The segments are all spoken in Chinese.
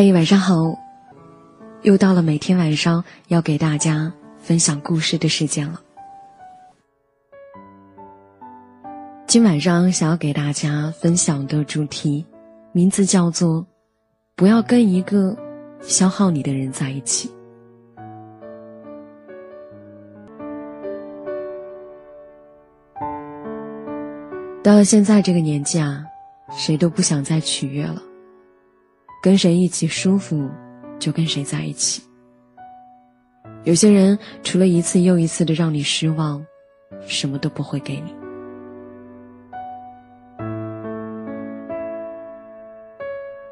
嗨，晚上好！又到了每天晚上要给大家分享故事的时间了。今晚上想要给大家分享的主题，名字叫做“不要跟一个消耗你的人在一起”。到了现在这个年纪啊，谁都不想再取悦了。跟谁一起舒服，就跟谁在一起。有些人除了一次又一次的让你失望，什么都不会给你。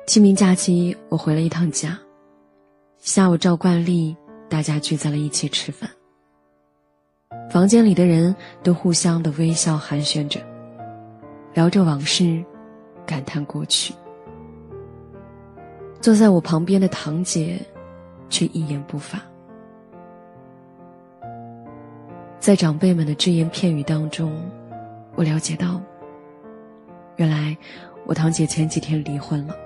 清明假期，我回了一趟家，下午照惯例，大家聚在了一起吃饭。房间里的人都互相的微笑寒暄着，聊着往事，感叹过去。坐在我旁边的堂姐，却一言不发。在长辈们的只言片语当中，我了解到，原来我堂姐前几天离婚了。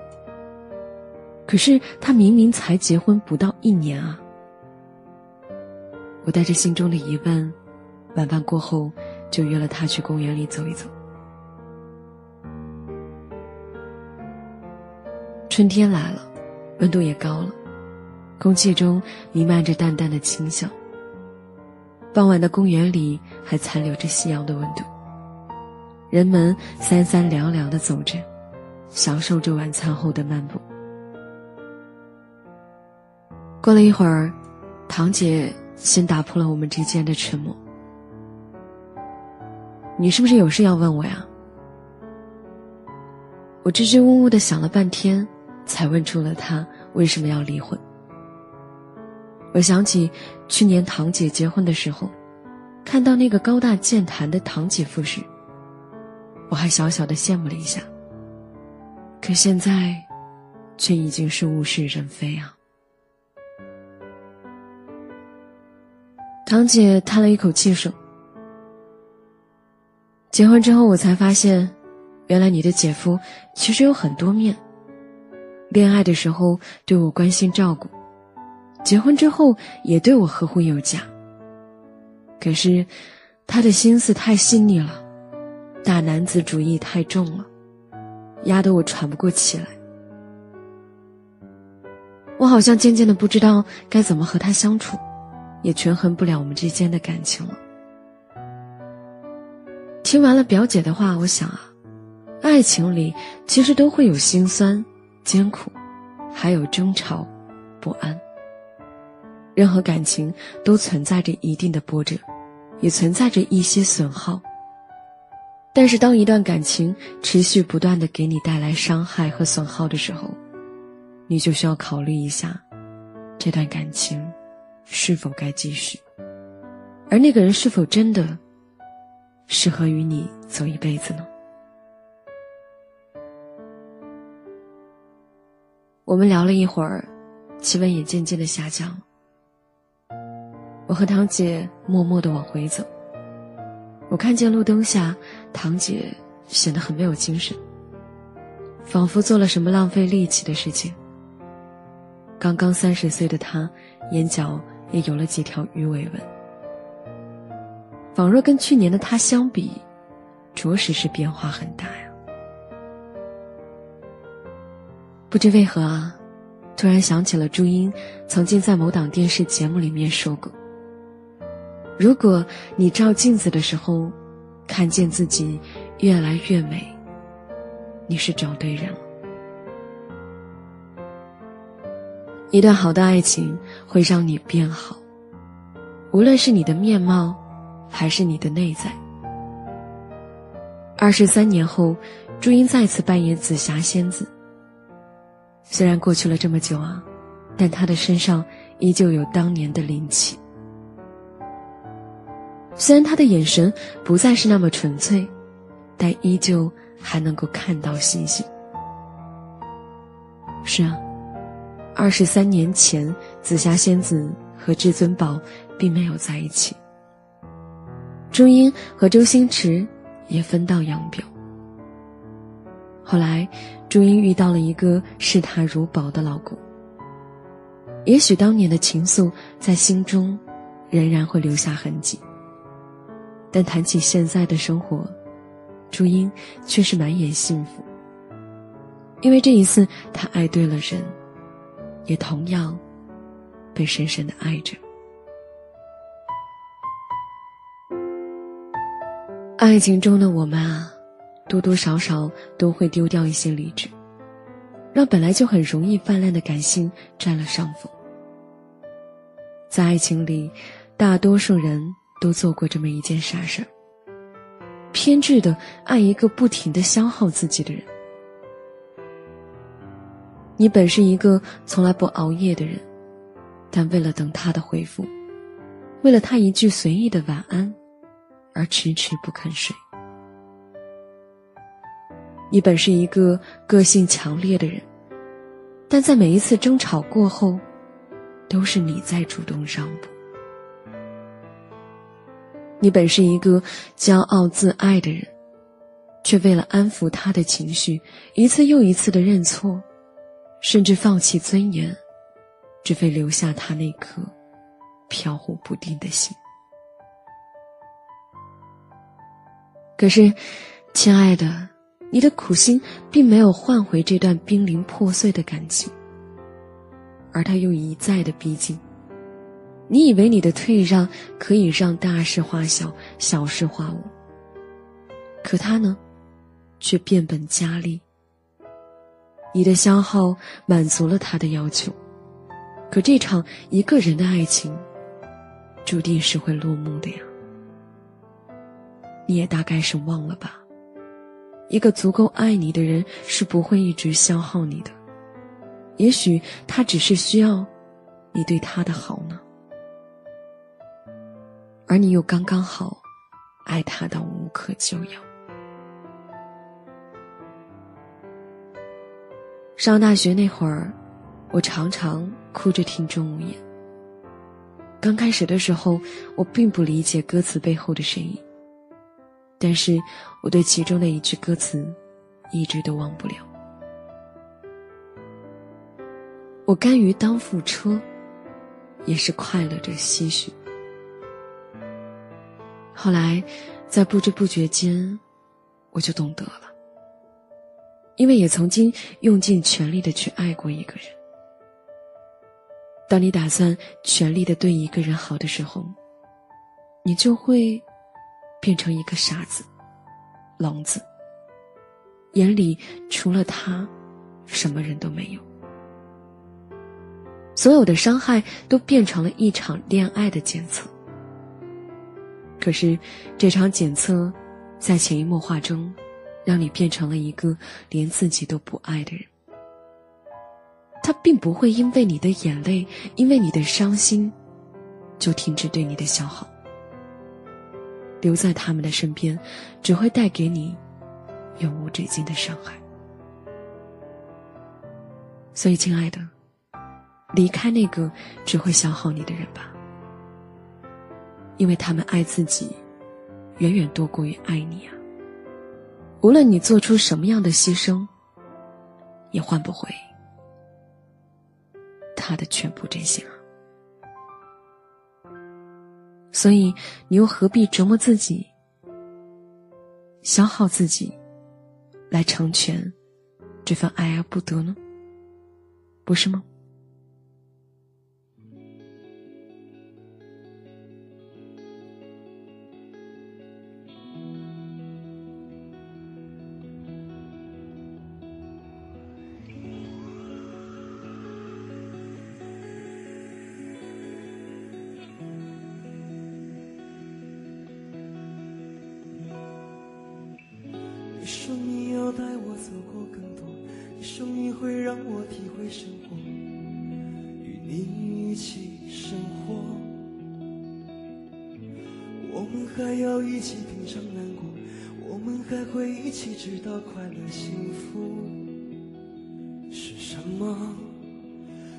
可是她明明才结婚不到一年啊！我带着心中的疑问，晚饭过后就约了她去公园里走一走。春天来了。温度也高了，空气中弥漫着淡淡的清香。傍晚的公园里还残留着夕阳的温度，人们三三两两的走着，享受着晚餐后的漫步。过了一会儿，堂姐先打破了我们之间的沉默：“你是不是有事要问我呀？”我支支吾吾的想了半天。才问出了他为什么要离婚。我想起去年堂姐结婚的时候，看到那个高大健谈的堂姐夫时，我还小小的羡慕了一下。可现在，却已经是物是人非啊！堂姐叹了一口气说：“结婚之后，我才发现，原来你的姐夫其实有很多面。”恋爱的时候对我关心照顾，结婚之后也对我呵护有加。可是，他的心思太细腻了，大男子主义太重了，压得我喘不过气来。我好像渐渐的不知道该怎么和他相处，也权衡不了我们之间的感情了。听完了表姐的话，我想啊，爱情里其实都会有心酸。艰苦，还有争吵、不安。任何感情都存在着一定的波折，也存在着一些损耗。但是，当一段感情持续不断的给你带来伤害和损耗的时候，你就需要考虑一下，这段感情是否该继续，而那个人是否真的适合与你走一辈子呢？我们聊了一会儿，气温也渐渐的下降。我和堂姐默默的往回走。我看见路灯下，堂姐显得很没有精神，仿佛做了什么浪费力气的事情。刚刚三十岁的她，眼角也有了几条鱼尾纹，仿若跟去年的她相比，着实是变化很大呀。不知为何啊，突然想起了朱茵曾经在某档电视节目里面说过：“如果你照镜子的时候，看见自己越来越美，你是找对人了。”一段好的爱情会让你变好，无论是你的面貌，还是你的内在。二十三年后，朱茵再次扮演紫霞仙子。虽然过去了这么久啊，但他的身上依旧有当年的灵气。虽然他的眼神不再是那么纯粹，但依旧还能够看到星星。是啊，二十三年前，紫霞仙子和至尊宝并没有在一起。朱茵和周星驰也分道扬镳。后来，朱茵遇到了一个视她如宝的老公，也许当年的情愫在心中仍然会留下痕迹，但谈起现在的生活，朱茵却是满眼幸福。因为这一次，她爱对了人，也同样被深深的爱着。爱情中的我们啊，多多少少都会丢掉一些理智，让本来就很容易泛滥的感性占了上风。在爱情里，大多数人都做过这么一件傻事儿：偏执的爱一个不停的消耗自己的人。你本是一个从来不熬夜的人，但为了等他的回复，为了他一句随意的晚安。而迟迟不肯睡。你本是一个个性强烈的人，但在每一次争吵过后，都是你在主动让步。你本是一个骄傲自爱的人，却为了安抚他的情绪，一次又一次的认错，甚至放弃尊严，只为留下他那颗飘忽不定的心。可是，亲爱的，你的苦心并没有换回这段濒临破碎的感情，而他又一再的逼近。你以为你的退让可以让大事化小，小事化无，可他呢，却变本加厉。你的消耗满足了他的要求，可这场一个人的爱情，注定是会落幕的呀。你也大概是忘了吧，一个足够爱你的人是不会一直消耗你的，也许他只是需要你对他的好呢，而你又刚刚好爱他到无可救药。上大学那会儿，我常常哭着听钟无艳。刚开始的时候，我并不理解歌词背后的深意。但是我对其中的一句歌词，一直都忘不了。我甘于当副车，也是快乐着唏嘘。后来，在不知不觉间，我就懂得了。因为也曾经用尽全力的去爱过一个人。当你打算全力的对一个人好的时候，你就会。变成一个傻子、聋子，眼里除了他，什么人都没有。所有的伤害都变成了一场恋爱的检测。可是，这场检测，在潜移默化中，让你变成了一个连自己都不爱的人。他并不会因为你的眼泪，因为你的伤心，就停止对你的消耗。留在他们的身边，只会带给你永无止境的伤害。所以，亲爱的，离开那个只会消耗你的人吧，因为他们爱自己，远远多过于爱你啊。无论你做出什么样的牺牲，也换不回他的全部真心啊。所以，你又何必折磨自己、消耗自己，来成全这份爱而不得呢？不是吗？让我体会生活，与你一起生活。我们还要一起品尝难过，我们还会一起知道快乐幸福。是什么？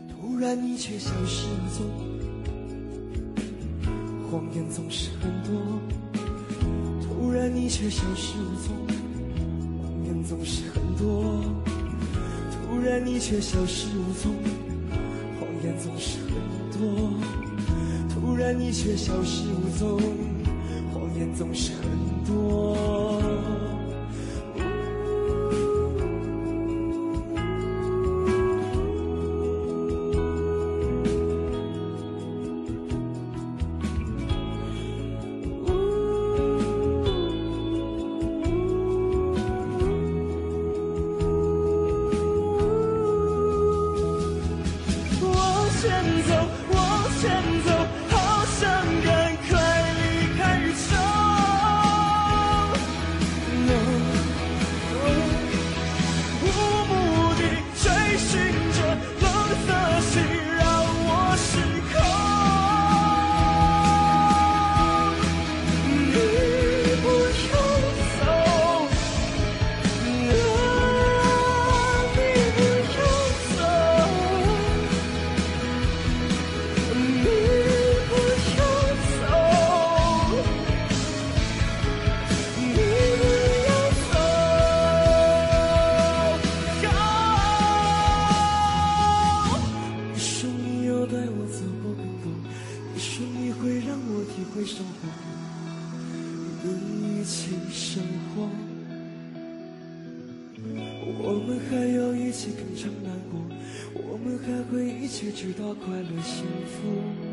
突然你却消失无踪，谎言总是很多。突然你却消失无踪。谎言总是很多，突然你却消失无踪，谎言总是很多，突然你却消失无踪，谎言总是很多。我体会生活，一起生活。我们还要一起品尝难过，我们还会一起直到快乐幸福。